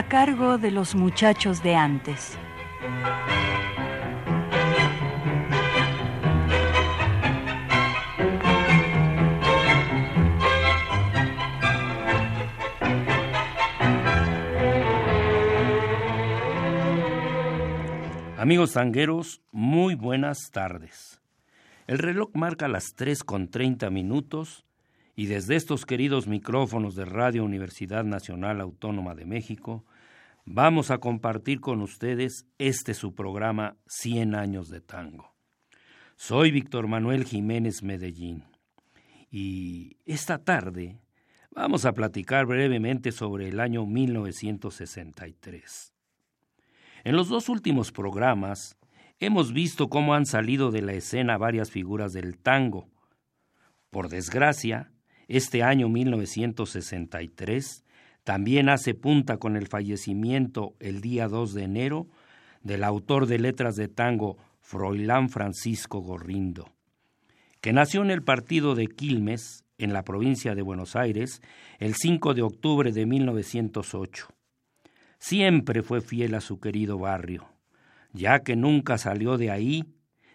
A cargo de los muchachos de antes. Amigos tangueros, muy buenas tardes. El reloj marca las 3 con 30 minutos y desde estos queridos micrófonos de Radio Universidad Nacional Autónoma de México, vamos a compartir con ustedes este su programa 100 años de tango. Soy Víctor Manuel Jiménez Medellín y esta tarde vamos a platicar brevemente sobre el año 1963. En los dos últimos programas hemos visto cómo han salido de la escena varias figuras del tango. Por desgracia, este año 1963 también hace punta con el fallecimiento el día 2 de enero del autor de letras de tango Froilán Francisco Gorrindo, que nació en el partido de Quilmes, en la provincia de Buenos Aires, el 5 de octubre de 1908. Siempre fue fiel a su querido barrio, ya que nunca salió de ahí,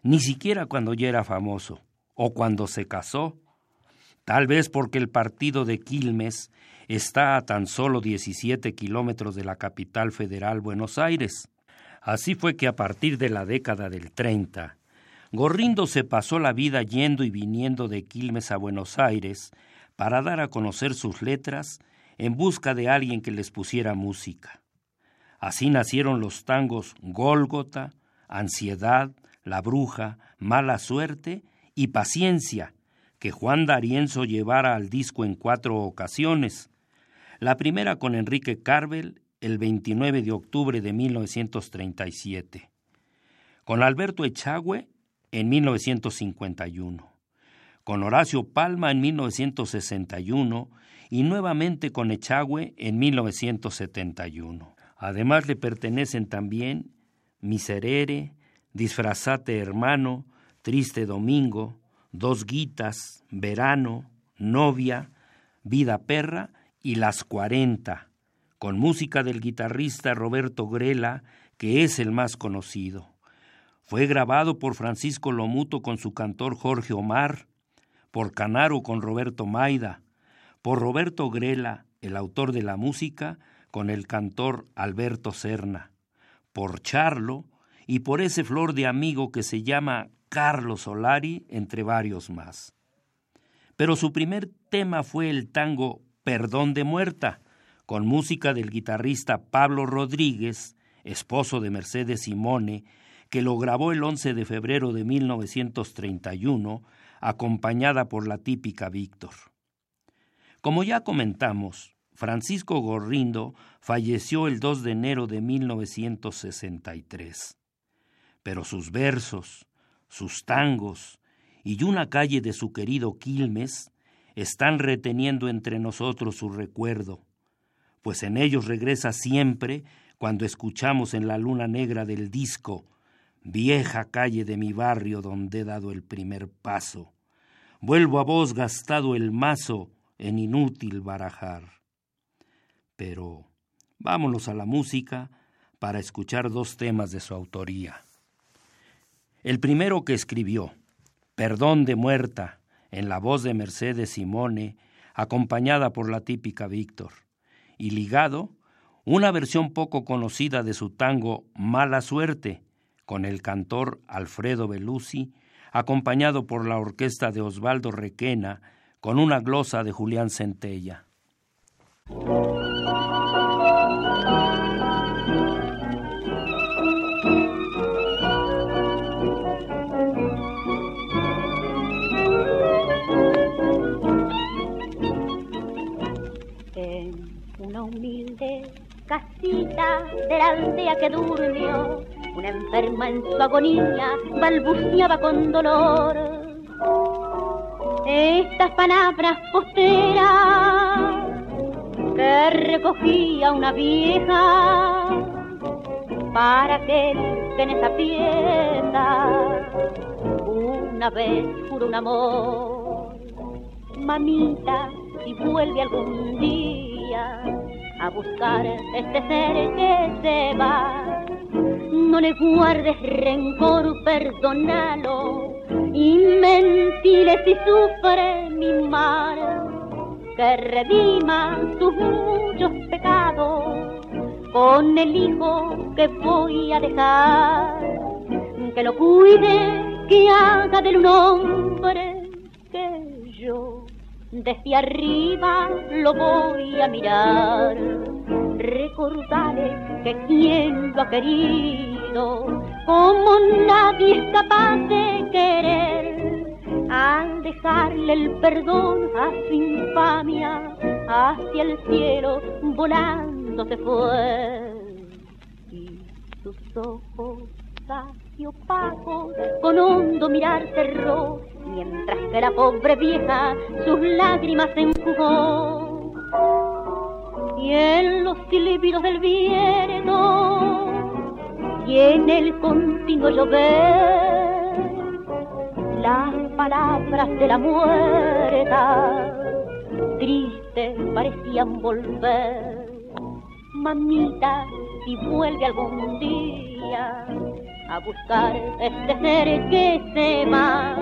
ni siquiera cuando ya era famoso, o cuando se casó, tal vez porque el partido de Quilmes está a tan solo 17 kilómetros de la capital federal Buenos Aires. Así fue que a partir de la década del 30, Gorrindo se pasó la vida yendo y viniendo de Quilmes a Buenos Aires para dar a conocer sus letras en busca de alguien que les pusiera música. Así nacieron los tangos Gólgota, Ansiedad, La Bruja, Mala Suerte y Paciencia, que Juan D'Arienzo llevara al disco en cuatro ocasiones. La primera con Enrique Carvel el 29 de octubre de 1937, con Alberto Echagüe en 1951, con Horacio Palma en 1961 y nuevamente con Echagüe en 1971. Además le pertenecen también Miserere, Disfrazate Hermano, Triste Domingo, Dos Guitas, Verano, Novia, Vida Perra y Las Cuarenta, con música del guitarrista Roberto Grela, que es el más conocido. Fue grabado por Francisco Lomuto con su cantor Jorge Omar, por Canaro con Roberto Maida, por Roberto Grela, el autor de la música, con el cantor Alberto Serna, por Charlo y por ese flor de amigo que se llama Carlos Solari, entre varios más. Pero su primer tema fue el tango Perdón de Muerta, con música del guitarrista Pablo Rodríguez, esposo de Mercedes Simone, que lo grabó el 11 de febrero de 1931, acompañada por la típica Víctor. Como ya comentamos, Francisco Gorrindo falleció el 2 de enero de 1963. Pero sus versos, sus tangos y una calle de su querido Quilmes están reteniendo entre nosotros su recuerdo, pues en ellos regresa siempre cuando escuchamos en la luna negra del disco Vieja calle de mi barrio donde he dado el primer paso. Vuelvo a vos gastado el mazo en inútil barajar. Pero vámonos a la música para escuchar dos temas de su autoría. El primero que escribió, Perdón de muerta, en la voz de Mercedes Simone, acompañada por la típica Víctor, y ligado, una versión poco conocida de su tango Mala Suerte, con el cantor Alfredo Belusi, acompañado por la orquesta de Osvaldo Requena, con una glosa de Julián Centella. Humilde casita de la aldea que durmió, una enferma en su agonía balbuceaba con dolor. Estas palabras posteras que recogía una vieja para que en esa pieza una vez juró un amor. Mamita, si vuelve algún día a buscar este ser que se va, no le guardes rencor, perdónalo y mentile si sufre mi mal, que redima sus muchos pecados con el hijo que voy a dejar, que lo cuide, que haga del un hombre que yo desde arriba lo voy a mirar. Recordaré que quien lo ha querido, como nadie es capaz de querer, al dejarle el perdón a su infamia, hacia el cielo volando se fue. Y sus ojos casi opacos, con hondo mirar cerró, mientras que la pobre vieja sus lágrimas enjugó. Y en los silbidos del viento y en el continuo llover, las palabras de la muerta tristes parecían volver. Mamita, si vuelve algún día a buscar este ser que se va,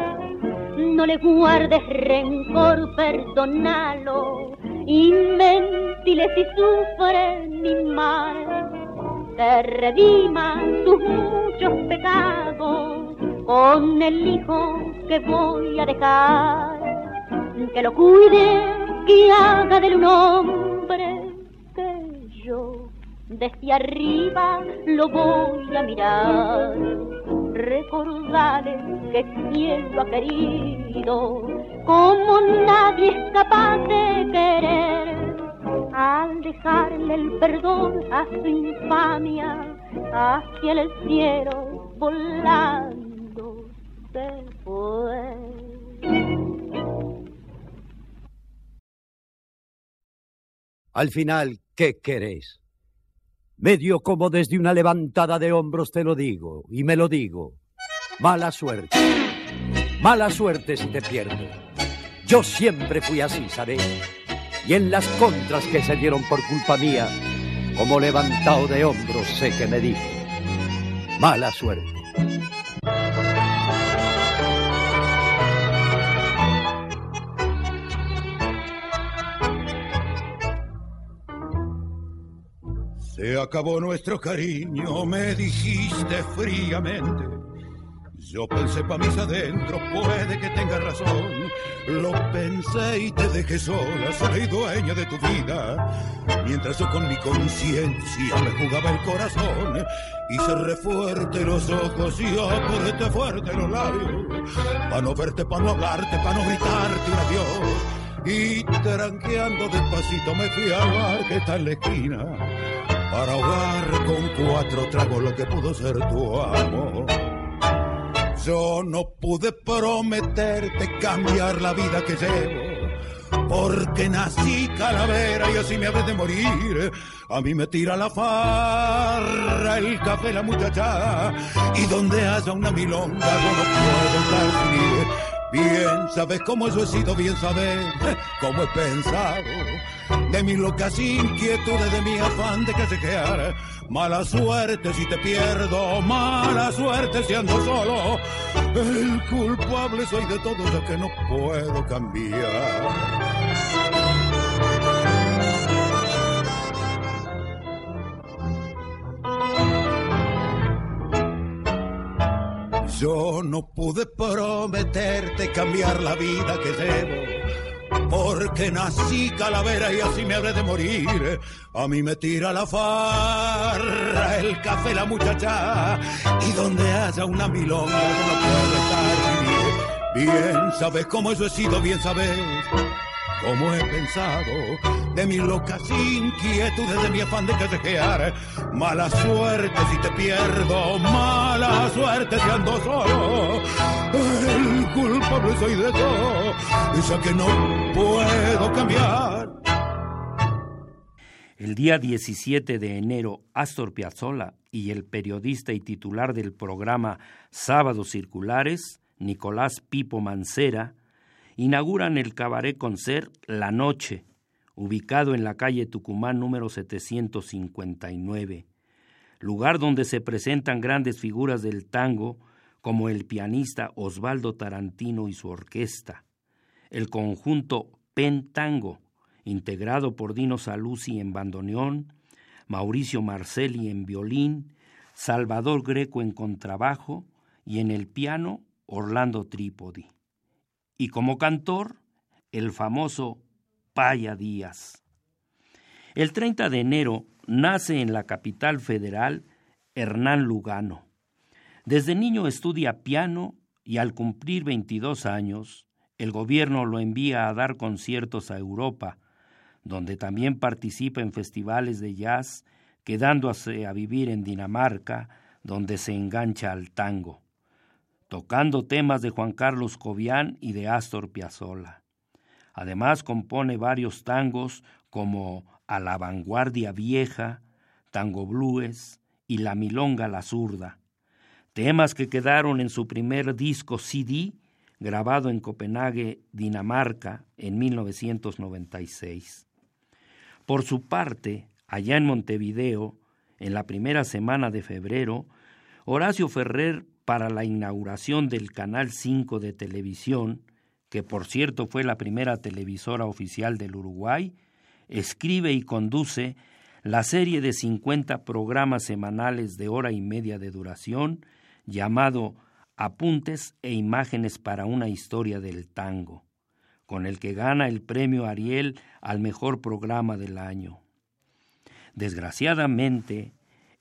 no le guardes rencor, perdónalo y mentile si sufre mi mal. Te redima sus muchos pecados con el hijo que voy a dejar, que lo cuide, que haga del un hombre que yo desde arriba lo voy a mirar. Recordaré que quien lo ha querido, como nadie es capaz de querer, al dejarle el perdón a su infamia, hacia el cielo volando se fue. Al final, ¿qué querés? Medio como desde una levantada de hombros te lo digo, y me lo digo. Mala suerte. Mala suerte si te pierdo. Yo siempre fui así, ¿sabes? Y en las contras que se dieron por culpa mía, como levantado de hombros sé que me dije. Mala suerte. Se acabó nuestro cariño, me dijiste fríamente. Yo pensé pa' mis adentros, puede que tenga razón. Lo pensé y te dejé sola, sola y dueña de tu vida. Mientras yo con mi conciencia me jugaba el corazón. Y cerré fuerte los ojos y apreté fuerte los labios. Pa' no verte, pa' no hablarte, pa' no gritarte un adiós. Y tranqueando despacito me fui al bar que está en la esquina para ahogar con cuatro tragos lo que pudo ser tu amor. Yo no pude prometerte cambiar la vida que llevo, porque nací calavera y así me habré de morir. A mí me tira la farra, el café, la muchachada, y donde haya una milonga yo no puedo estar sin. Bien sabes cómo yo he sido, bien sabes cómo he pensado de mis locas inquietudes, de mi afán de callejear. Mala suerte si te pierdo, mala suerte si ando solo. El culpable soy de todo lo que no puedo cambiar. Yo no pude prometerte cambiar la vida que llevo, porque nací calavera y así me habré de morir. A mí me tira la farra, el café, la muchacha, y donde haya una milonga no puedo estar vivir. Bien sabes cómo eso he sido, bien sabes como he pensado, de mis locas inquietudes, de mi afán de callejear. Mala suerte si te pierdo, mala suerte si ando solo. El culpable soy de todo, esa que no puedo cambiar. El día 17 de enero, Astor Piazzolla y el periodista y titular del programa Sábados Circulares, Nicolás Pipo Mancera, inauguran el cabaret concert La Noche, ubicado en la calle Tucumán número 759, lugar donde se presentan grandes figuras del tango como el pianista Osvaldo Tarantino y su orquesta, el conjunto Pen Tango, integrado por Dino Saluzzi en bandoneón, Mauricio Marcelli en violín, Salvador Greco en contrabajo y en el piano Orlando Trípodi. Y como cantor, el famoso Paya Díaz. El 30 de enero nace en la capital federal Hernán Lugano. Desde niño estudia piano y al cumplir 22 años, el gobierno lo envía a dar conciertos a Europa, donde también participa en festivales de jazz, quedándose a vivir en Dinamarca, donde se engancha al tango, tocando temas de Juan Carlos Cobian y de Astor Piazzolla. Además compone varios tangos como A la vanguardia vieja, Tango Blues y La milonga la zurda, temas que quedaron en su primer disco CD grabado en Copenhague, Dinamarca, en 1996. Por su parte, allá en Montevideo, en la primera semana de febrero, Horacio Ferrer, para la inauguración del Canal 5 de televisión, que por cierto fue la primera televisora oficial del Uruguay, escribe y conduce la serie de 50 programas semanales de hora y media de duración llamado Apuntes e Imágenes para una Historia del Tango con el que gana el premio Ariel al mejor programa del año. Desgraciadamente,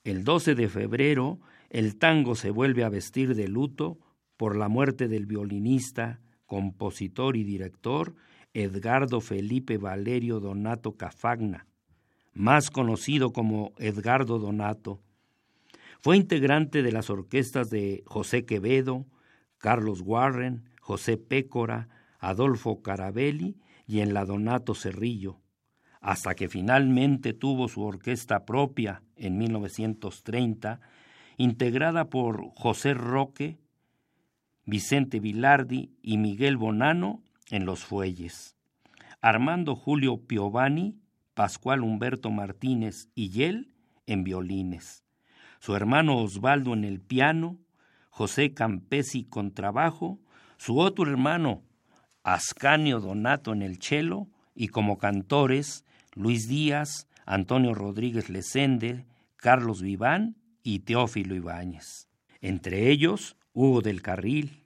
el 12 de febrero, el tango se vuelve a vestir de luto por la muerte del violinista, compositor y director Edgardo Felipe Valerio Donato Cafagna, más conocido como Edgardo Donato. Fue integrante de las orquestas de José Quevedo, Carlos Warren, José Pécora, Adolfo Carabelli y en la Donato Cerrillo, hasta que finalmente tuvo su orquesta propia en 1930, integrada por José Roque, Vicente Vilardi y Miguel Bonano en los fuelles, Armando Julio Piovani, Pascual Humberto Martínez y Yel en violines, su hermano Osvaldo en el piano, José Campesi con trabajo, su otro hermano Ascanio Donato en el cello y como cantores Luis Díaz, Antonio Rodríguez Lesende, Carlos Viván y Teófilo Ibáñez. Entre ellos, Hugo del Carril.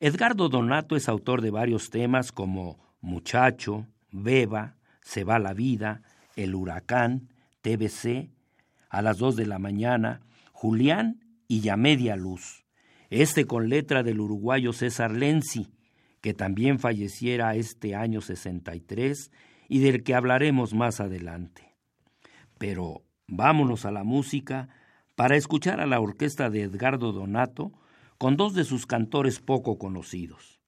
Edgardo Donato es autor de varios temas como Muchacho, Beba, Se va la vida, El huracán, TBC, A las dos de la mañana, Julián y Ya media luz. Este con letra del uruguayo César Lenzi, que también falleciera este año 63 y del que hablaremos más adelante. Pero vámonos a la música para escuchar a la orquesta de Edgardo Donato con dos de sus cantores poco conocidos.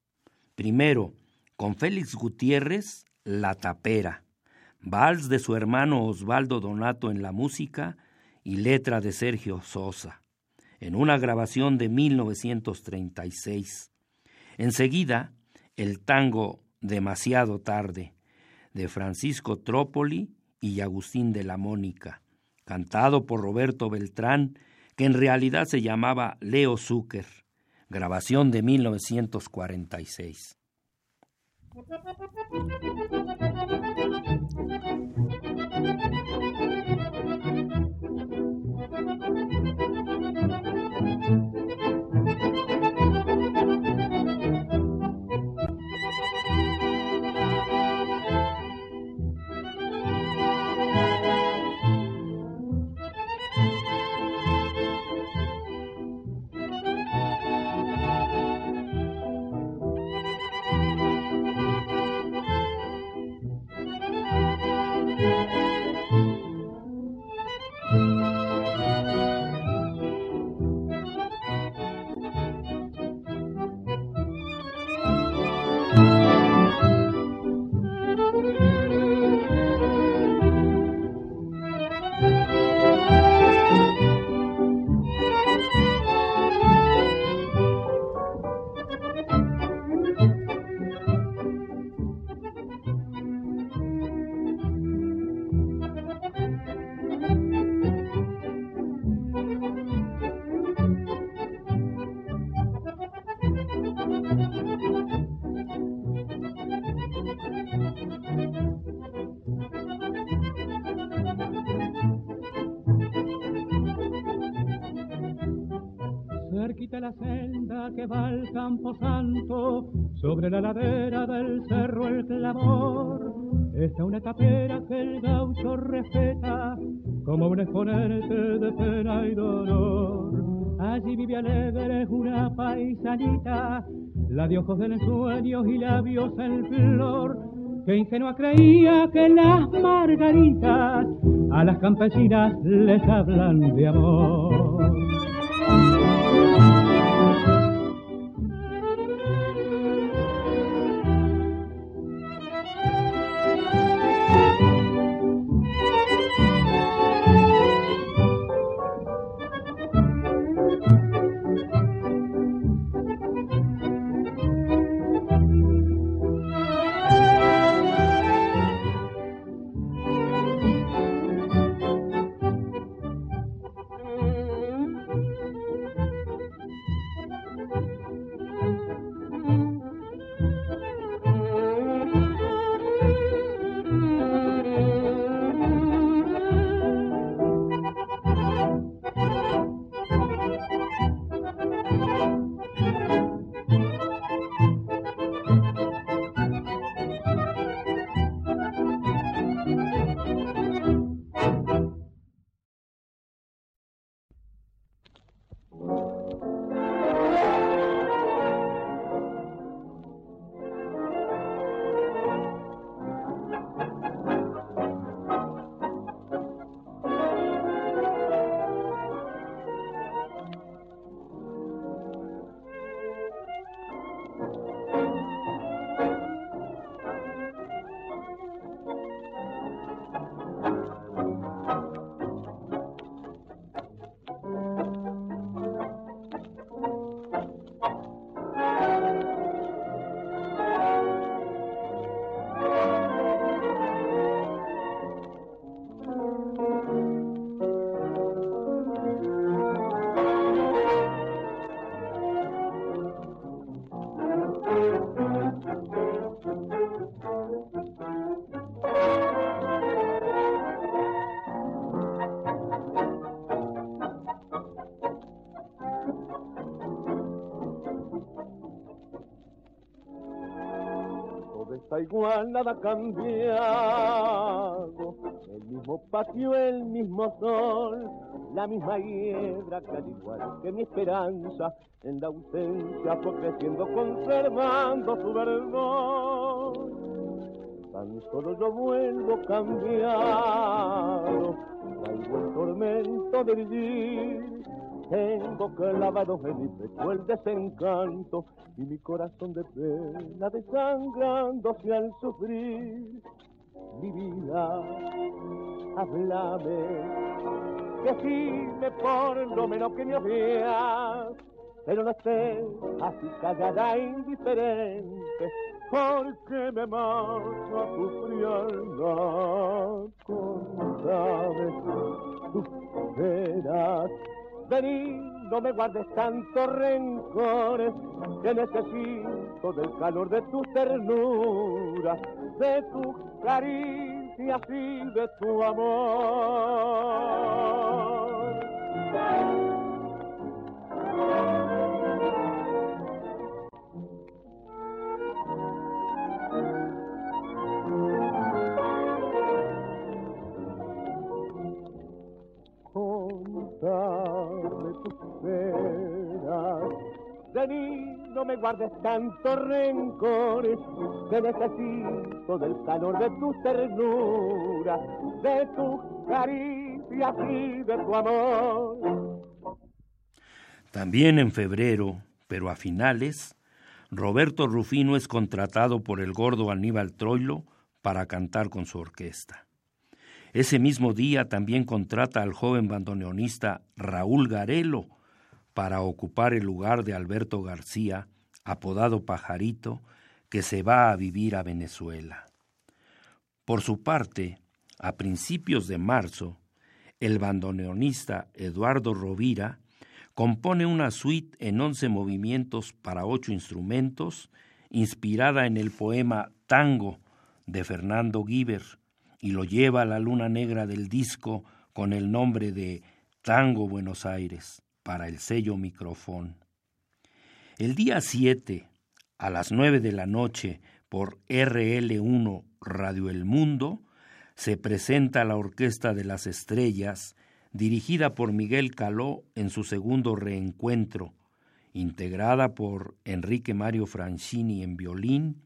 Primero, con Félix Gutiérrez, La Tapera, vals de su hermano Osvaldo Donato en la música y letra de Sergio Sosa, en una grabación de 1936. Enseguida, el tango Demasiado tarde, de Francisco Trópoli y Agustín de la Mónica, cantado por Roberto Beltrán, que en realidad se llamaba Leo Zucker, grabación de 1946. Sobre la ladera del cerro el clamor, está una tapera que el gaucho respeta, como un exponente de pena y dolor. Allí vive alegre una paisanita, la de ojos de sueños y labios en flor, que ingenua creía que las margaritas a las campesinas les hablan de amor. Igual, nada cambiado. El mismo patio, el mismo sol, la misma hiedra que al igual que mi esperanza, en la ausencia fue creciendo, conservando su verdor. Tan solo yo vuelvo cambiado, traigo el tormento de vivir tengo clavado en mi pecho el desencanto y mi corazón de pena desangrándose al sufrir. Mi vida, háblame, decime por lo menos que me odias, pero no estés así callada e indiferente, porque me marcho a tu frialdad. Contame tus penas Vení, no me guardes tantos rencores, que necesito del calor de tu ternura, de tu caricia y de tu amor. No me guardes tanto rencores, que necesito del calor de tu ternura, de tu caricia y de tu amor. También en febrero, pero a finales, Roberto Rufino es contratado por el gordo Aníbal Troilo para cantar con su orquesta. Ese mismo día también contrata al joven bandoneonista Raúl Garelo para ocupar el lugar de Alberto García, apodado Pajarito, que se va a vivir a Venezuela. Por su parte, a principios de marzo, el bandoneonista Eduardo Rovira compone una suite en once movimientos para ocho instrumentos, inspirada en el poema Tango de Fernando Guiber, y lo lleva a la luna negra del disco con el nombre de Tango Buenos Aires para el sello Microfón. El día 7, a las 9 de la noche, por RL1 Radio El Mundo, se presenta la Orquesta de las Estrellas, dirigida por Miguel Caló en su segundo reencuentro, integrada por Enrique Mario Francini en violín,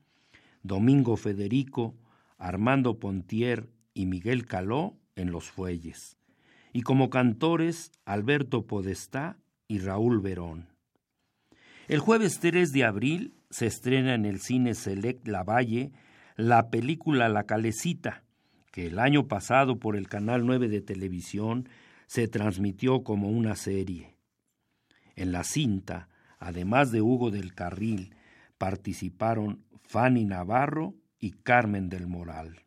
Domingo Federico, Armando Pontier y Miguel Caló en los fuelles, y como cantores Alberto Podestá y Raúl Verón. El jueves 3 de abril se estrena en el cine Select La Valle la película La Calecita, que el año pasado por el Canal 9 de televisión se transmitió como una serie. En la cinta, además de Hugo del Carril, participaron Fanny Navarro y Carmen del Moral.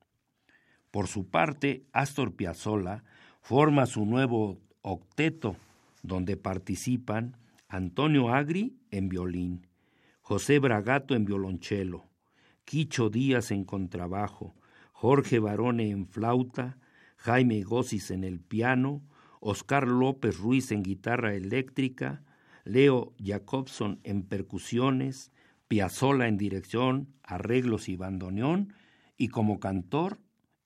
Por su parte, Astor Piazzolla forma su nuevo octeto, donde participan Antonio Agri en violín, José Bragato en violonchelo, Quicho Díaz en contrabajo, Jorge Barone en flauta, Jaime Gossis en el piano, Oscar López Ruiz en guitarra eléctrica, Leo Jacobson en percusiones, Piazzola en dirección, arreglos y bandoneón, y como cantor,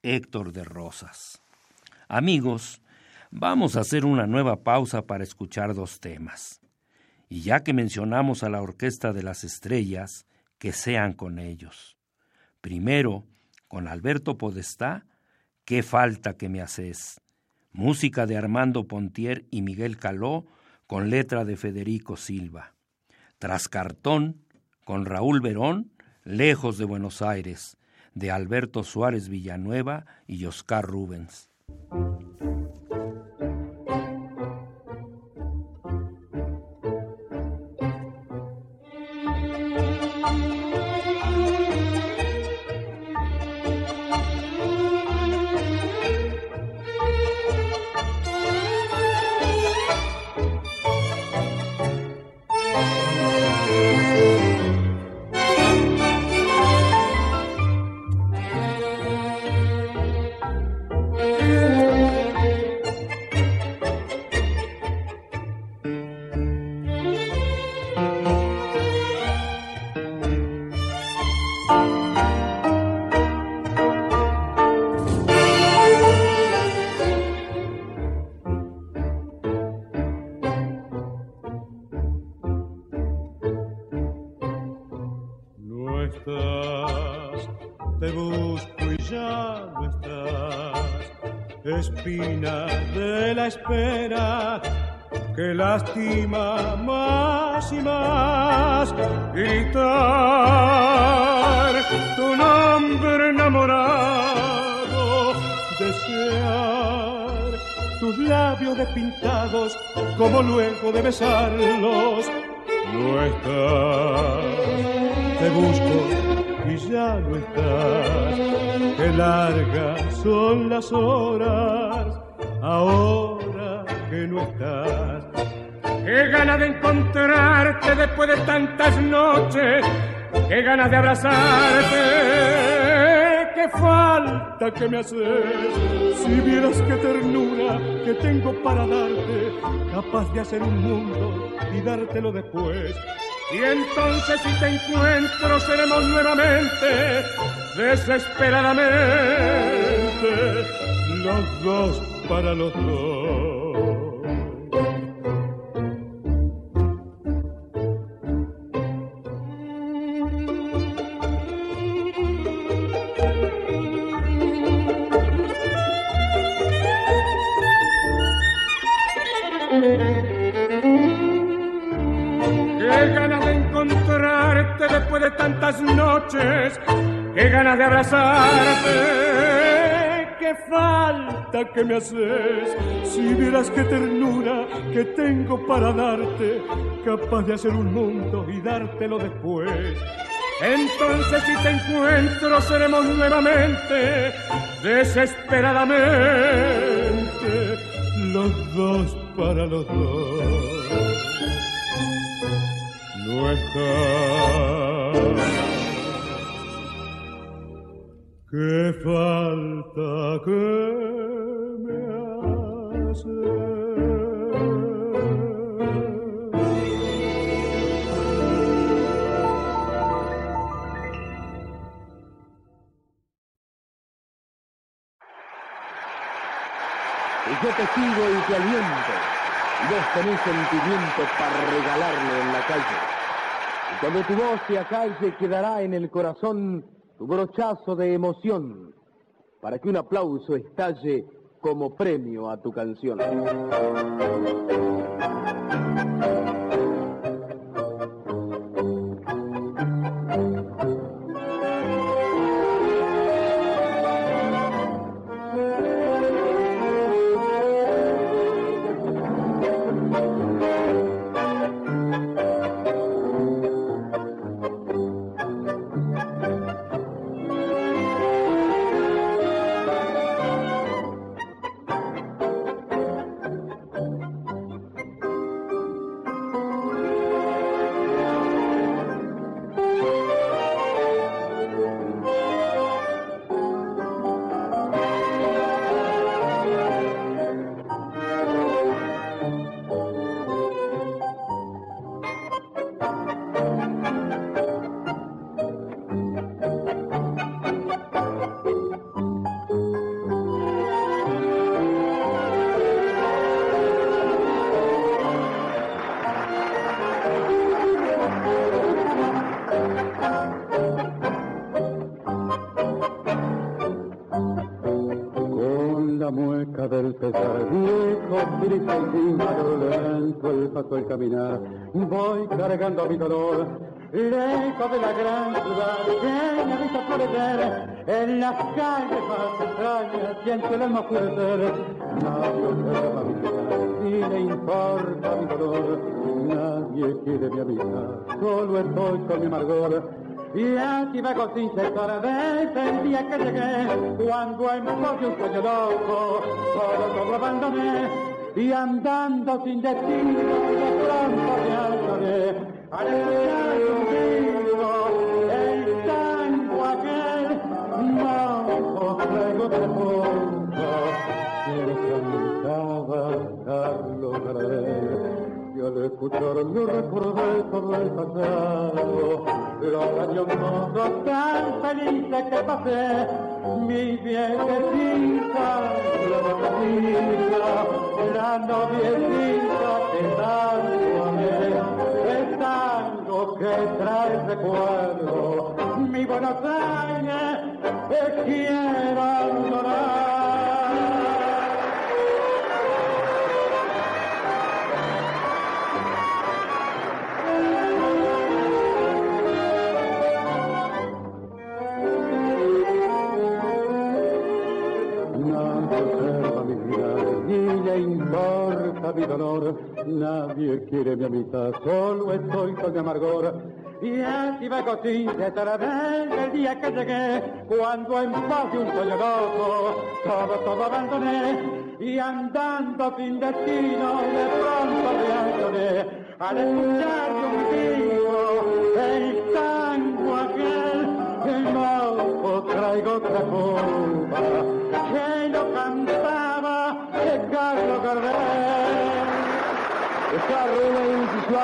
Héctor de Rosas. Amigos, vamos a hacer una nueva pausa para escuchar dos temas. Y ya que mencionamos a la Orquesta de las Estrellas, que sean con ellos. Primero, con Alberto Podestá, Qué falta que me haces. Música de Armando Pontier y Miguel Caló, con letra de Federico Silva. Tras cartón, con Raúl Verón, Lejos de Buenos Aires, de Alberto Suárez Villanueva y Oscar Rubens. Thank you. Que me haces. Si vieras qué ternura que tengo para darte. Capaz de hacer un mundo y dártelo después. Y entonces si te encuentro seremos nuevamente, desesperadamente, los dos para los dos. Noches, qué ganas de abrazarte, qué falta que me haces, si vieras qué ternura que tengo para darte, capaz de hacer un mundo y dártelo después. Entonces si te encuentro seremos nuevamente, desesperadamente, los dos para los dos. No está. Qué falta que me hace. yo te sigo y te aliento. Vos tenés sentimiento para regalarle en la calle. Y cuando tu voz se acalle quedará en el corazón tu brochazo de emoción para que un aplauso estalle como premio a tu canción. Voy cargando mi dolor, lejos de la gran ciudad que me ha visto florecer, en las calles más extrañas siento el alma oscurecer, nadie observa mi vida, ni le importa mi dolor, nadie quiere mi amistad, solo estoy con mi amargor, y así vago sin cesar desde el día que llegué, cuando en pos de un sueño loco, todo todo abandoné, y andando sin destino de pronto me hallaré al escuchar contigo el tango aquel no traigo de fondo que cantaba Gardel y al escucharlo recordé todo el pasado los años mozos tan felices que pasé mi viejecita la bocadilla la noviecita que tanto amé el tango que trae recuerdo. Mi Buenos Aires te quiero adorar nadie quiere mi amistad, solo estoy con mi amargor. Y así va sin cesar desde el día que llegué, cuando en paz de un sueño loco, todo, todo abandoné, y andando sin destino, de pronto me hallaré, al escuchar contigo el tango aquel, que no traigo otra copa, que lo cantaba de Carlos Gardel.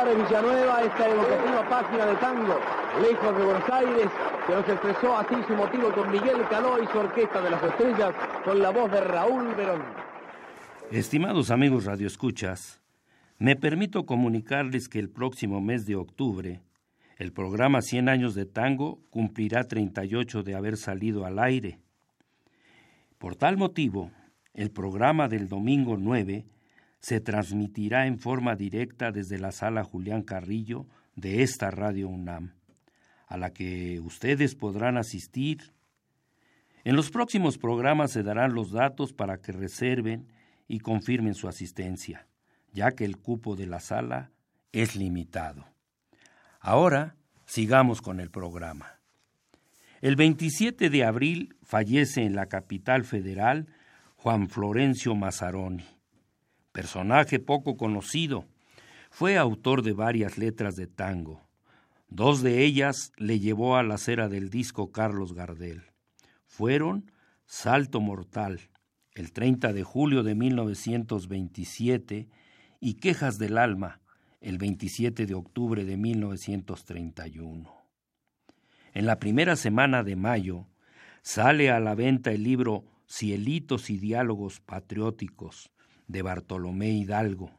Suárez Villanueva, esta evocativa página de tango, lejos de Buenos Aires, que nos expresó así su motivo con Miguel Caló y su Orquesta de las Estrellas, con la voz de Raúl Verón. Estimados amigos radioescuchas, me permito comunicarles que el próximo mes de octubre, el programa 100 años de tango cumplirá 38 de haber salido al aire. Por tal motivo, el programa del domingo 9 se transmitirá en forma directa desde la sala Julián Carrillo de esta Radio UNAM, a la que ustedes podrán asistir. En los próximos programas se darán los datos para que reserven y confirmen su asistencia, ya que el cupo de la sala es limitado. Ahora sigamos con el programa. El 27 de abril fallece en la capital federal Juan Florencio Mazzaroni personaje poco conocido. Fue autor de varias letras de tango. Dos de ellas le llevó a la cera del disco Carlos Gardel. Fueron Salto Mortal, el 30 de julio de 1927, y Quejas del Alma, el 27 de octubre de 1931. En la primera semana de mayo sale a la venta el libro Cielitos y Diálogos Patrióticos de Bartolomé Hidalgo.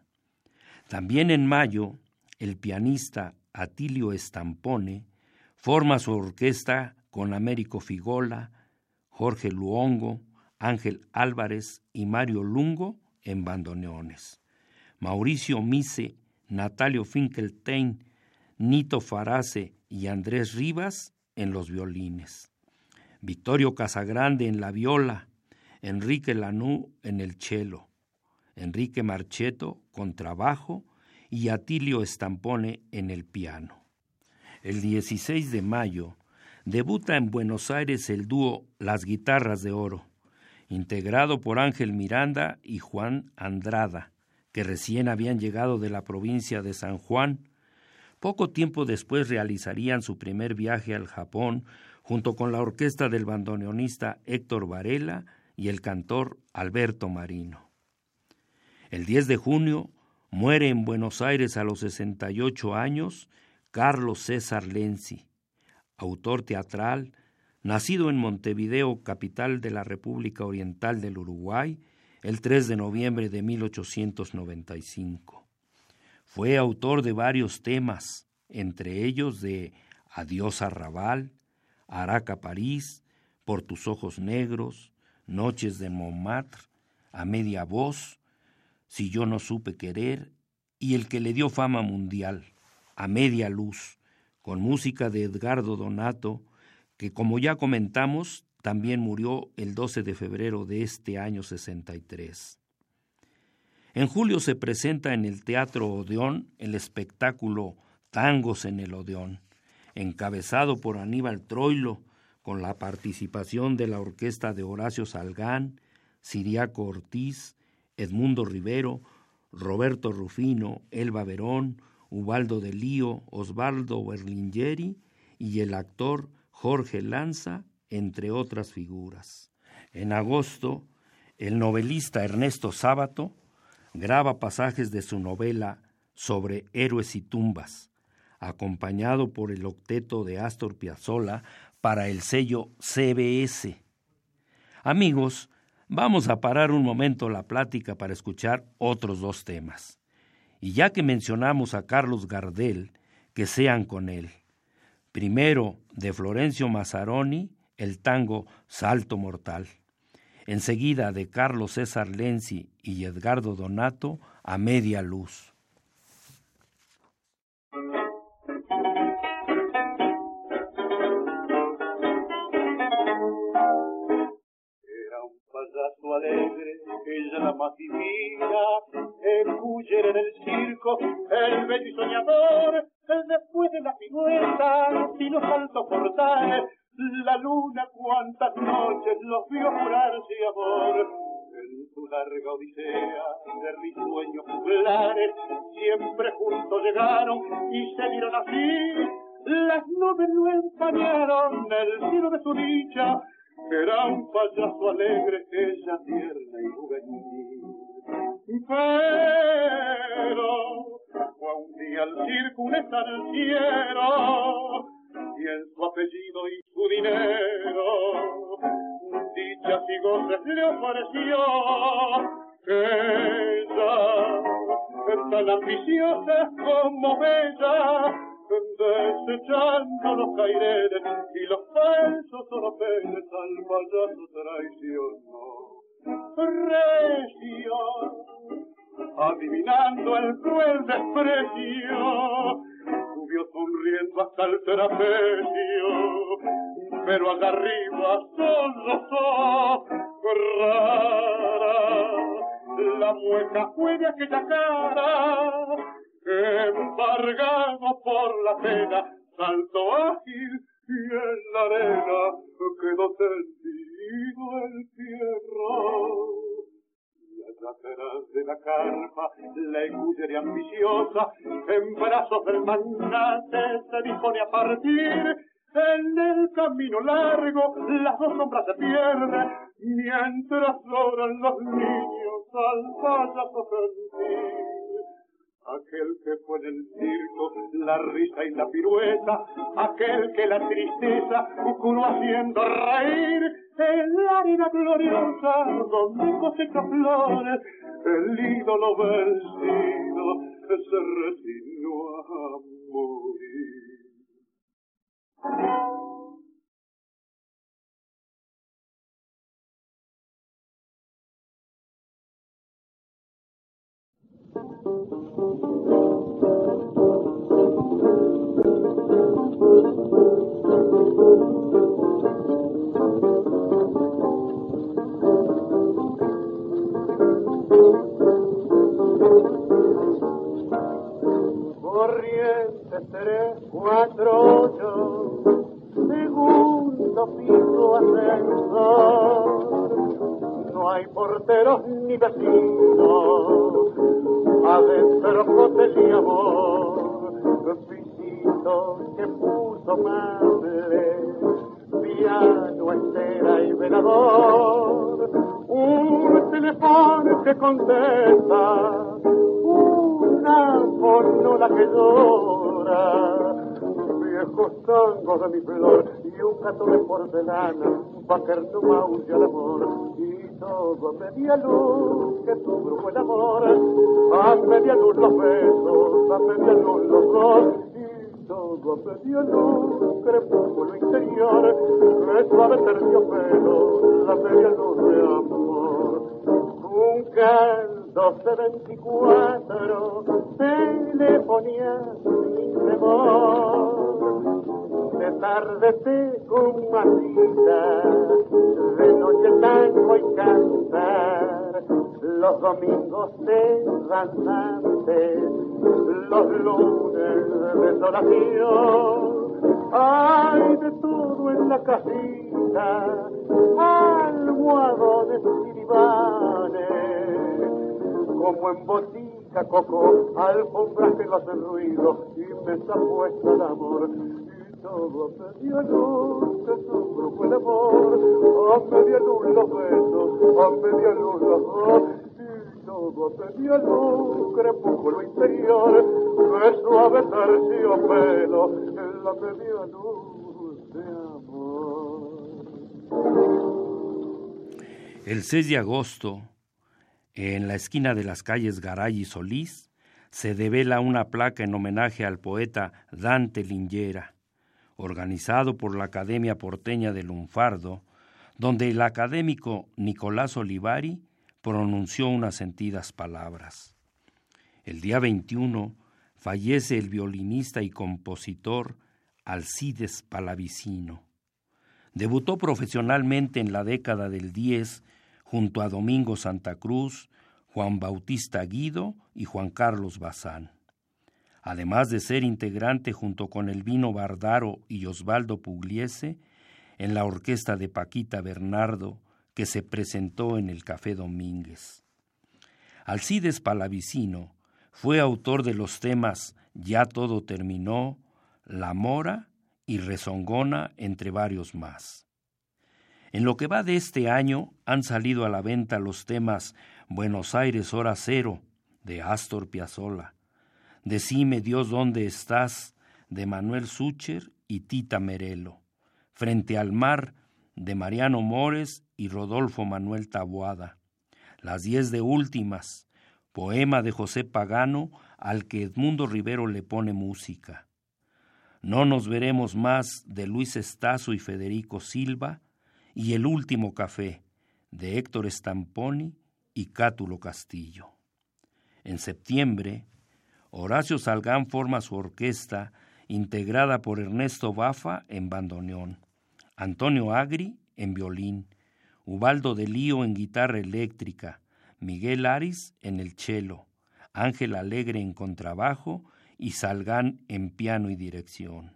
También en mayo, el pianista Atilio Estampone forma su orquesta con Américo Figola, Jorge Luongo, Ángel Álvarez y Mario Lungo en bandoneones. Mauricio Mise, Natalio Finkelstein, Nito Farace y Andrés Rivas en los violines. Victorio Casagrande en la viola, Enrique Lanú en el cello, Enrique Marcheto con trabajo y Atilio Estampone en el piano. El 16 de mayo debuta en Buenos Aires el dúo Las Guitarras de Oro, integrado por Ángel Miranda y Juan Andrada, que recién habían llegado de la provincia de San Juan. Poco tiempo después realizarían su primer viaje al Japón junto con la orquesta del bandoneonista Héctor Varela y el cantor Alberto Marino. El 10 de junio muere en Buenos Aires a los 68 años Carlos César Lenzi, autor teatral, nacido en Montevideo, capital de la República Oriental del Uruguay, el 3 de noviembre de 1895. Fue autor de varios temas, entre ellos de Adiós Arrabal, Araca París, Por tus ojos negros, Noches de Montmartre, A media voz, Si yo no supe querer, y el que le dio fama mundial, A media luz, con música de Edgardo Donato, que como ya comentamos, también murió el 12 de febrero de este año 63. En julio se presenta en el Teatro Odeón el espectáculo Tangos en el Odeón, encabezado por Aníbal Troilo, con la participación de la orquesta de Horacio Salgán, Siriaco Ortiz, Edmundo Rivero, Roberto Rufino, Elba Verón, Ubaldo de Lío, Osvaldo Berlingeri y el actor Jorge Lanza, entre otras figuras. En agosto, el novelista Ernesto Sábato graba pasajes de su novela sobre héroes y tumbas, acompañado por el octeto de Astor Piazzolla para el sello CBS. Amigos, vamos a parar un momento la plática para escuchar otros dos temas. Y ya que mencionamos a Carlos Gardel, que sean con él. Primero, de Florencio Mazzaroni, el tango Salto Mortal. Enseguida, de Carlos César Lenzi y Edgardo Donato, A Media Luz. Ella la más divina, el cuyer en el circo, el bello y soñador, después de la pirueta y los altos portales, la luna cuántas noches los vio jurarse amor. En su larga odisea de risueños juglares, siempre juntos llegaron y se dieron así. Las nubes lo empañaron el cielo de su dicha, era un payaso alegre, ella tierna y juvenil. Pero fue un día al circo un estanciero, y en su apellido y su dinero, dichas y goces le ofreció. Ella, tan ambiciosa como bella, desechando los cairenes y los falsos oropeles al payaso traicionó. Recio, adivinando el cruel desprecio, subió sonriendo hasta el trapecio, pero allá arriba sollozó, rara, la mueca fue de aquella cara, embargado por la pena, saltó ágil y en la arena quedó tendido el tierra. Atrás de la carpa, la ecuyeria ambiciosa, en brazos del magnate se dispone a partir. En el camino largo, las dos sombras se pierden, mientras lloran los niños al payaso sentir que fue en el circo la risa y la pirueta, aquel que la tristeza curó haciendo reír, en la gloriosa donde cosecha flores, el ídolo vencido se resignó a morir. Ni vecinos, adentro hotel y amor, pisito que puso mable, piano, estera y velador, un teléfono que contesta, una la que llora, viejos tangos de mi flor y un gato de porcelana, va a caer tu maulla de amor. Y todo a media luz que tu grupo el amor, a media luz los besos, a media luz los dos. y todo media luz crepúsculo interior, que suave terciopelo, la media luz de amor, un can 1224, telefonía sin temor. De tarde te cita, de noche tango y cantar. Los domingos te danzantes, los lunes de desolación. Hay de todo en la casita, almohadones y divanes como en botica, coco, alfombras que no hacen ruido y mesa puesta el amor. Y todo a media luz que su el amor, a media luz los besos, a media luz los dos. El 6 de agosto en la esquina de las calles Garay y Solís se devela una placa en homenaje al poeta Dante Lingera, organizado por la Academia Porteña de Lunfardo, donde el académico Nicolás Olivari pronunció unas sentidas palabras. El día 21 fallece el violinista y compositor Alcides Palavicino. Debutó profesionalmente en la década del 10 junto a Domingo Santa Cruz, Juan Bautista Guido y Juan Carlos Bazán. Además de ser integrante junto con Elvino Bardaro y Osvaldo Pugliese en la orquesta de Paquita Bernardo que se presentó en el Café Domínguez. Alcides Palavicino fue autor de los temas Ya todo terminó, La Mora y Rezongona, entre varios más. En lo que va de este año han salido a la venta los temas Buenos Aires Hora Cero de Astor Piazzolla, Decime Dios dónde estás de Manuel Sucher y Tita Merelo, Frente al Mar de Mariano Mores y Rodolfo Manuel Taboada, Las Diez de Últimas, poema de José Pagano al que Edmundo Rivero le pone música. No nos veremos más de Luis Estazo y Federico Silva, y El último café de Héctor Stamponi y Cátulo Castillo. En septiembre, Horacio Salgán forma su orquesta integrada por Ernesto Bafa en bandoneón, Antonio Agri en violín, Ubaldo de Lío en guitarra eléctrica, Miguel Aris en el cello, Ángel Alegre en contrabajo y Salgán en piano y dirección.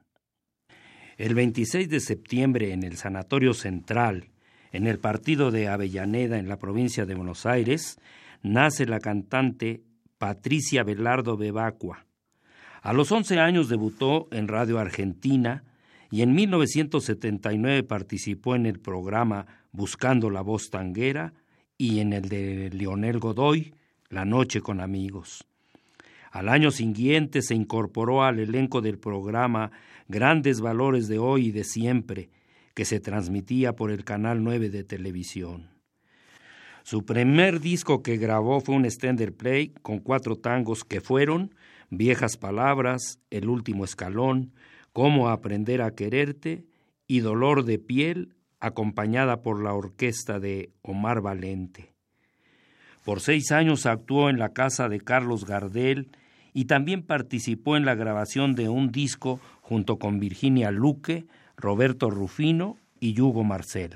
El 26 de septiembre en el Sanatorio Central, en el partido de Avellaneda en la provincia de Buenos Aires, nace la cantante Patricia Velardo Bebacua. A los 11 años debutó en Radio Argentina y en 1979 participó en el programa Buscando la Voz Tanguera y en el de Leonel Godoy, La Noche con Amigos. Al año siguiente se incorporó al elenco del programa Grandes Valores de Hoy y de Siempre, que se transmitía por el Canal 9 de televisión. Su primer disco que grabó fue un extender play con cuatro tangos que fueron Viejas Palabras, El Último Escalón, Cómo Aprender a Quererte y Dolor de Piel, acompañada por la orquesta de Omar Valente. Por seis años actuó en la casa de Carlos Gardel y también participó en la grabación de un disco junto con Virginia Luque, Roberto Rufino y Hugo Marcel.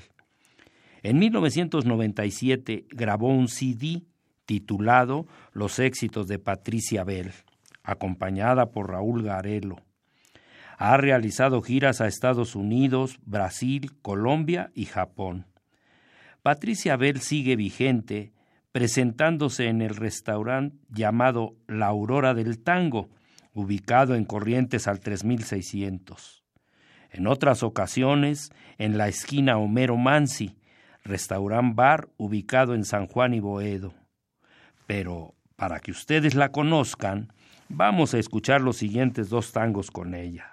En 1997 grabó un CD titulado Los éxitos de Patricia Bell, acompañada por Raúl Garelo. Ha realizado giras a Estados Unidos, Brasil, Colombia y Japón. Patricia Bell sigue vigente, presentándose en el restaurante llamado La Aurora del Tango, ubicado en Corrientes al 3600. En otras ocasiones, en la esquina Homero Mansi, restaurant bar ubicado en San Juan y Boedo. Pero para que ustedes la conozcan, vamos a escuchar los siguientes dos tangos con ella.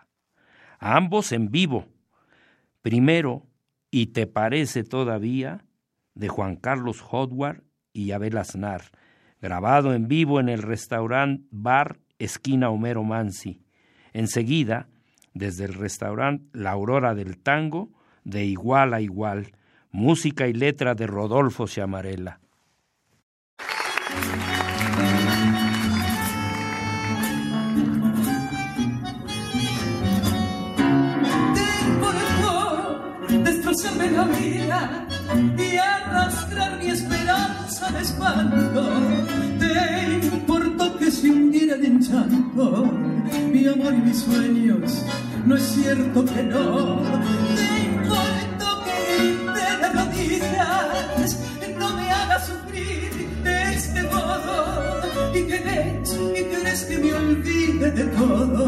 Ambos en vivo. Primero, ¿Y te parece todavía? de Juan Carlos Howard y Abel Aznar, grabado en vivo en el restaurant bar esquina Homero Mansi. Enseguida, desde el restaurante La Aurora del Tango, de igual a igual, música y letra de Rodolfo Chamarela. Y arrastrar mi esperanza de espanto. Te importó que se hundieran en llanto mi amor y mis sueños. No es cierto que no. Te importó que grite de rodillas, no me hagas sufrir de este modo. Y querés, y querés que me olvide de todo,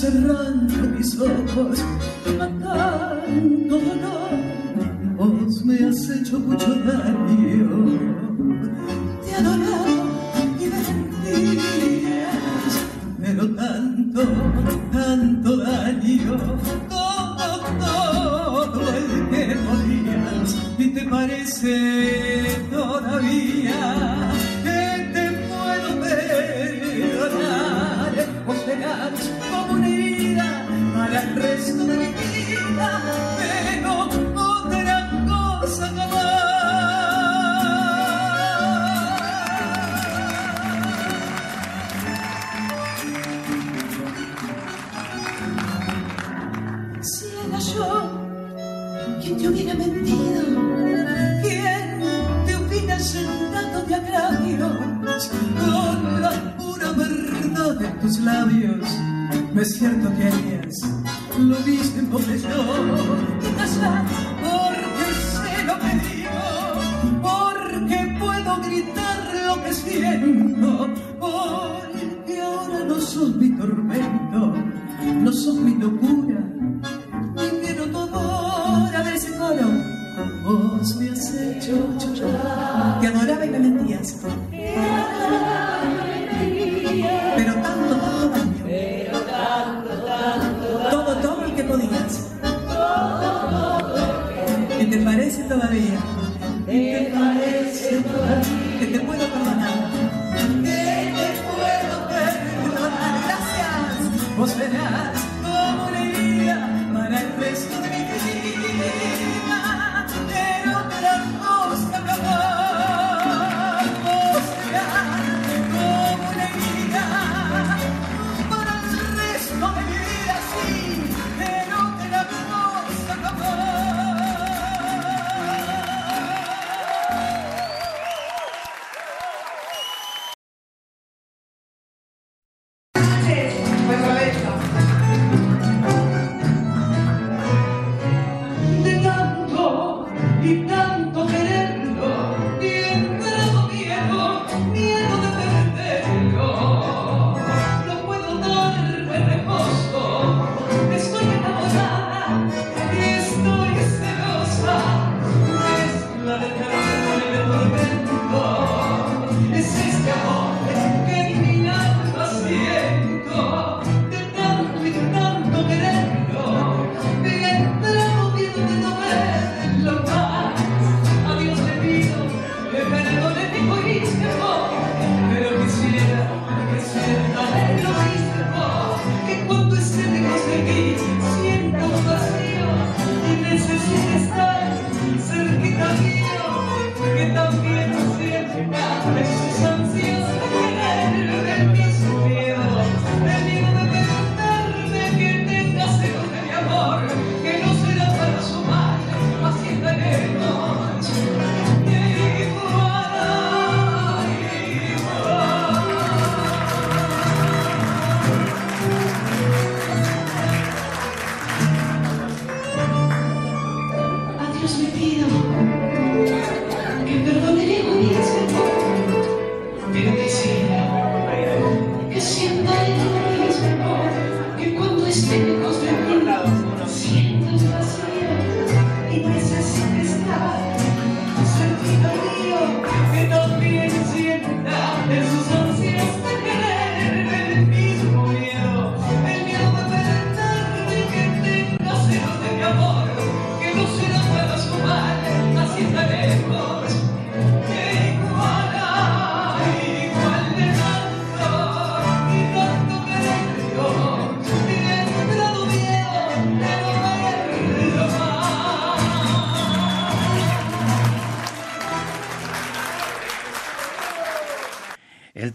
cerrando mis ojos, matando dolor Vos me has hecho mucho daño, te adoraba y me mentías, pero tanto, tanto daño, todo, todo el que podías, y te parece todavía labios? No es cierto que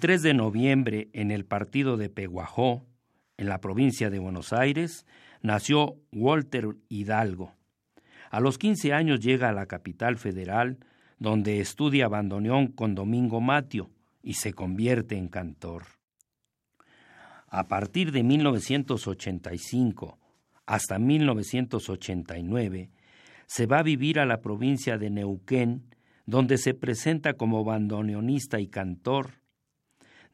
23 de noviembre, en el partido de Peguajó, en la provincia de Buenos Aires, nació Walter Hidalgo. A los 15 años llega a la capital federal, donde estudia bandoneón con Domingo Matio y se convierte en cantor. A partir de 1985 hasta 1989, se va a vivir a la provincia de Neuquén, donde se presenta como bandoneonista y cantor.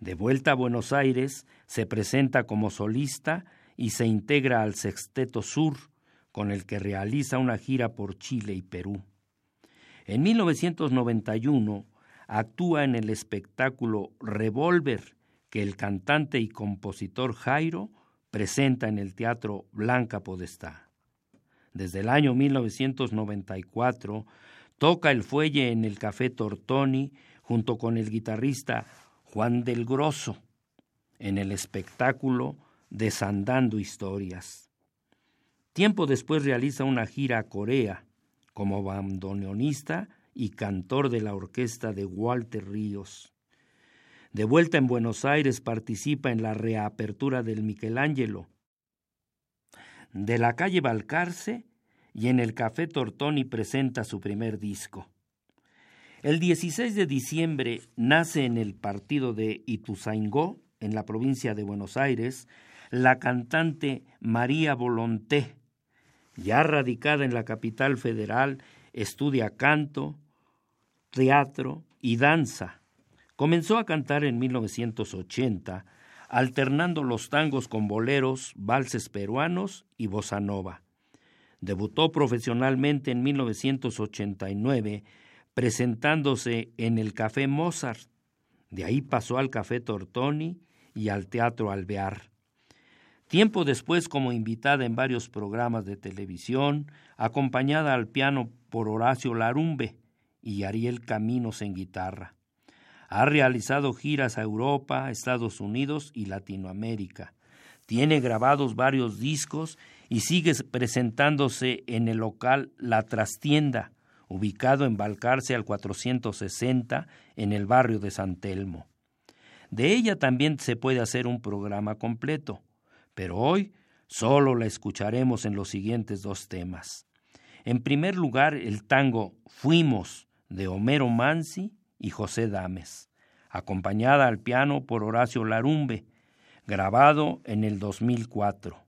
De vuelta a Buenos Aires, se presenta como solista y se integra al Sexteto Sur, con el que realiza una gira por Chile y Perú. En 1991 actúa en el espectáculo Revolver, que el cantante y compositor Jairo presenta en el Teatro Blanca Podestá. Desde el año 1994 toca el fuelle en el Café Tortoni junto con el guitarrista Juan del Grosso en el espectáculo Desandando Historias. Tiempo después realiza una gira a Corea como bandoneonista y cantor de la orquesta de Walter Ríos. De vuelta en Buenos Aires participa en la reapertura del Michelangelo. De la calle Balcarce y en el Café Tortoni presenta su primer disco. El 16 de diciembre nace en el partido de Ituzaingó, en la provincia de Buenos Aires, la cantante María Volonté. Ya radicada en la capital federal, estudia canto, teatro y danza. Comenzó a cantar en 1980, alternando los tangos con boleros, valses peruanos y bossa nova. Debutó profesionalmente en 1989 presentándose en el Café Mozart. De ahí pasó al Café Tortoni y al Teatro Alvear. Tiempo después como invitada en varios programas de televisión, acompañada al piano por Horacio Larumbe y Ariel Caminos en guitarra. Ha realizado giras a Europa, Estados Unidos y Latinoamérica. Tiene grabados varios discos y sigue presentándose en el local La Trastienda, ubicado en Balcarce al 460 en el barrio de San Telmo. De ella también se puede hacer un programa completo, pero hoy solo la escucharemos en los siguientes dos temas. En primer lugar, el tango Fuimos de Homero Mansi y José Dames, acompañada al piano por Horacio Larumbe, grabado en el 2004.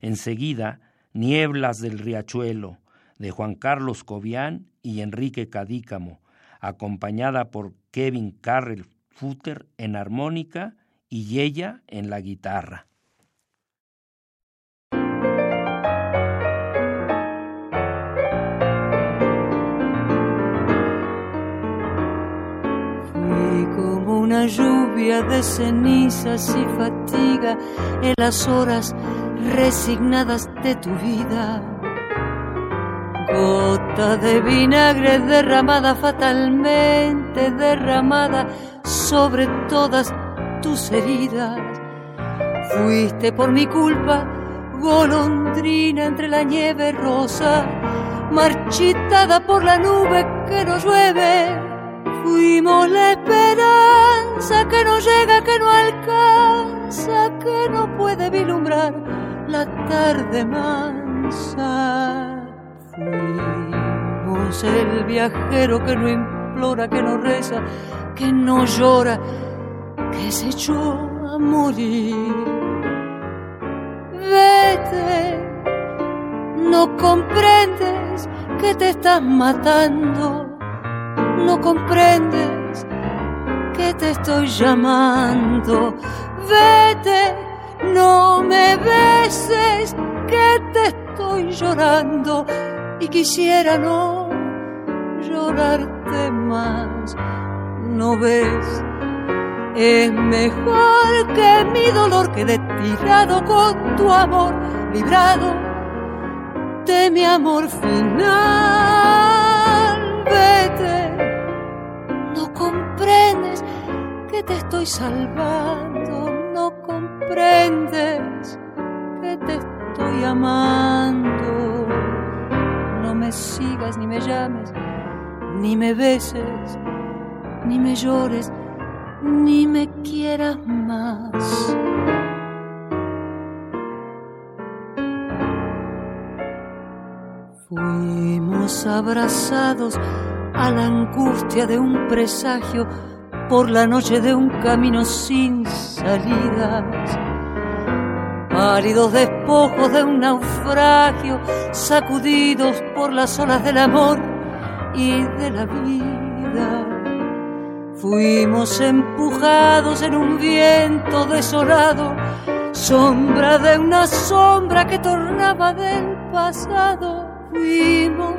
Enseguida, Nieblas del Riachuelo, de Juan Carlos Cobian y Enrique Cadícamo, acompañada por Kevin Carrell Futter en armónica y ella en la guitarra. Como una lluvia de cenizas y fatiga en las horas resignadas de tu vida. Gota de vinagre derramada fatalmente, derramada sobre todas tus heridas. Fuiste por mi culpa, golondrina entre la nieve rosa, marchitada por la nube que no llueve. Fuimos la esperanza que no llega, que no alcanza, que no puede vislumbrar la tarde mansa. El viajero que no implora, que no reza, que no llora, que se echó a morir. Vete, no comprendes que te estás matando, no comprendes que te estoy llamando. Vete, no me beses, que te estoy llorando y quisiera no llorarte más. No ves, es mejor que mi dolor quede tirado con tu amor, librado de mi amor final. Vete, no comprendes que te estoy salvando, no comprendes que te estoy amando. No me sigas ni me llames, ni me beses, ni me llores, ni me quieras más. Fuimos abrazados a la angustia de un presagio por la noche de un camino sin salidas. Pálidos despojos de un naufragio, sacudidos por las olas del amor y de la vida. Fuimos empujados en un viento desolado, sombra de una sombra que tornaba del pasado. Fuimos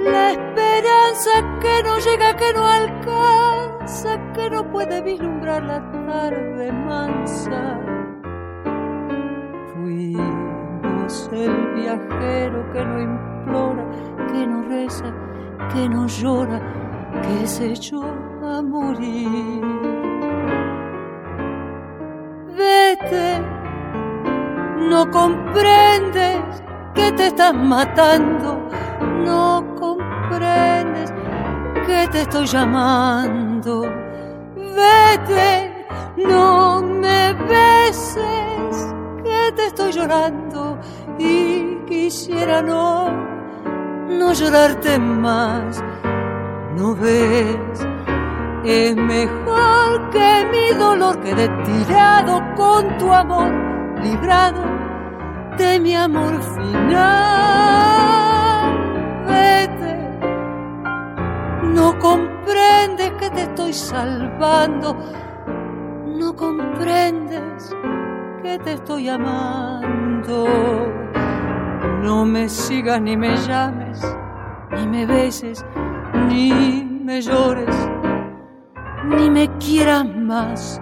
la esperanza que no llega, que no alcanza, que no puede vislumbrar la tarde mansa. Fuimos el viajero que no implora, que no reza, que no llora, que se echó a morir. Vete, no comprendes que te estás matando, no comprendes que te estoy llamando. Vete, no me beses, te estoy llorando y quisiera no, no llorarte más. No ves, es mejor que mi dolor quede tirado con tu amor librado de mi amor final. Vete, no comprendes que te estoy salvando, no comprendes que te estoy amando. No me sigas ni me llames, ni me beses, ni me llores, ni me quieras más.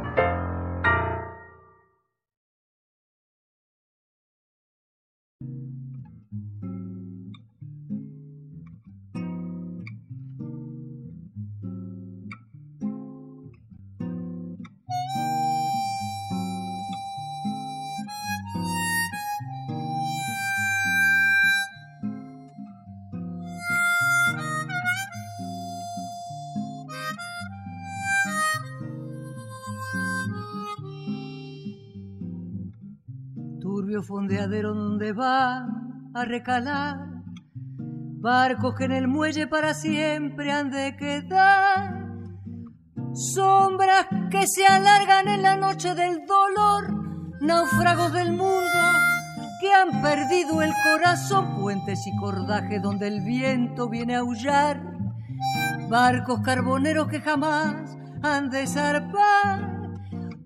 Fondeadero donde van a recalar barcos que en el muelle para siempre han de quedar, sombras que se alargan en la noche del dolor, náufragos del mundo que han perdido el corazón, puentes y cordajes donde el viento viene a aullar, barcos carboneros que jamás han de zarpar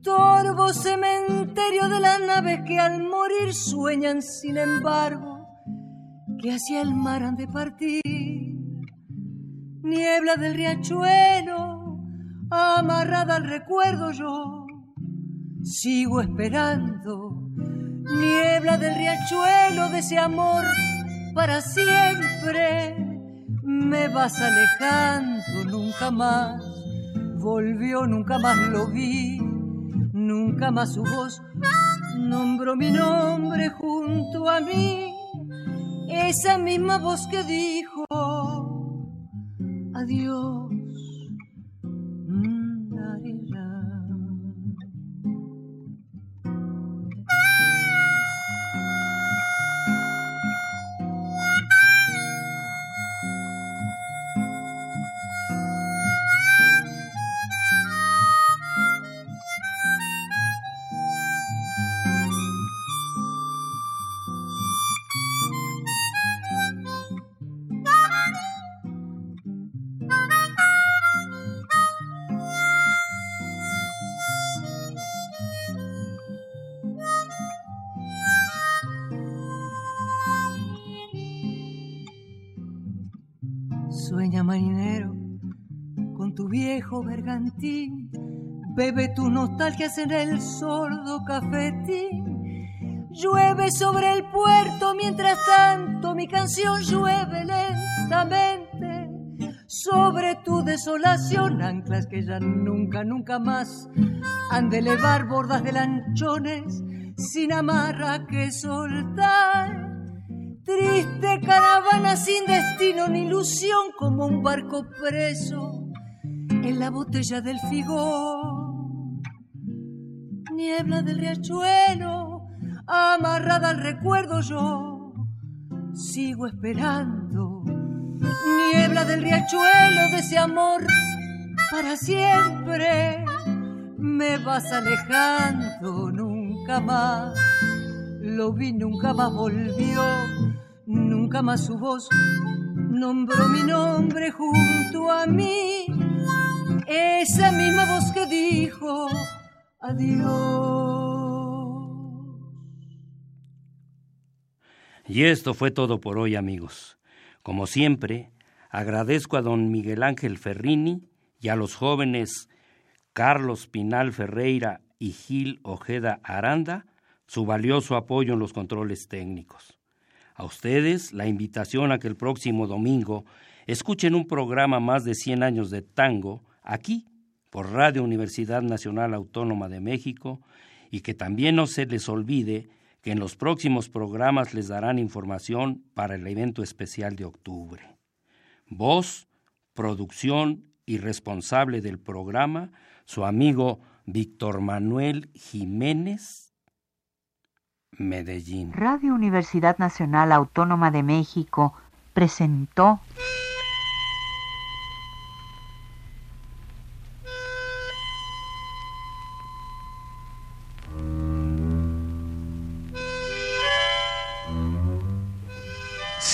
torvo cementerio de las naves que al morir sueñan, sin embargo, que hacia el mar han de partir. Niebla del riachuelo, amarrada al recuerdo yo, sigo esperando. Niebla del riachuelo de ese amor para siempre, me vas alejando, nunca más volvió, nunca más lo vi Nunca más su voz nombró mi nombre junto a mí. Esa misma voz que dijo adiós. Bebe tus nostalgias en el sordo cafetín. Llueve sobre el puerto mientras tanto mi canción llueve lentamente sobre tu desolación. Anclas que ya nunca, nunca más han de elevar bordas de lanchones sin amarra que soltar Triste caravana sin destino ni ilusión como un barco preso en la botella del figón. Niebla del riachuelo, amarrada al recuerdo yo, sigo esperando. Niebla del riachuelo de ese amor para siempre, me vas alejando nunca más. Lo vi, nunca más volvió, nunca más su voz nombró mi nombre junto a mí. Esa misma voz que dijo adiós. Y esto fue todo por hoy, amigos. Como siempre, agradezco a don Miguel Ángel Ferrini y a los jóvenes Carlos Pinal Ferreira y Gil Ojeda Aranda su valioso apoyo en los controles técnicos. A ustedes la invitación a que el próximo domingo escuchen un programa más de 100 años de tango aquí por Radio Universidad Nacional Autónoma de México y que también no se les olvide que en los próximos programas les darán información para el evento especial de octubre. Voz, producción y responsable del programa, su amigo Víctor Manuel Jiménez Medellín. Radio Universidad Nacional Autónoma de México presentó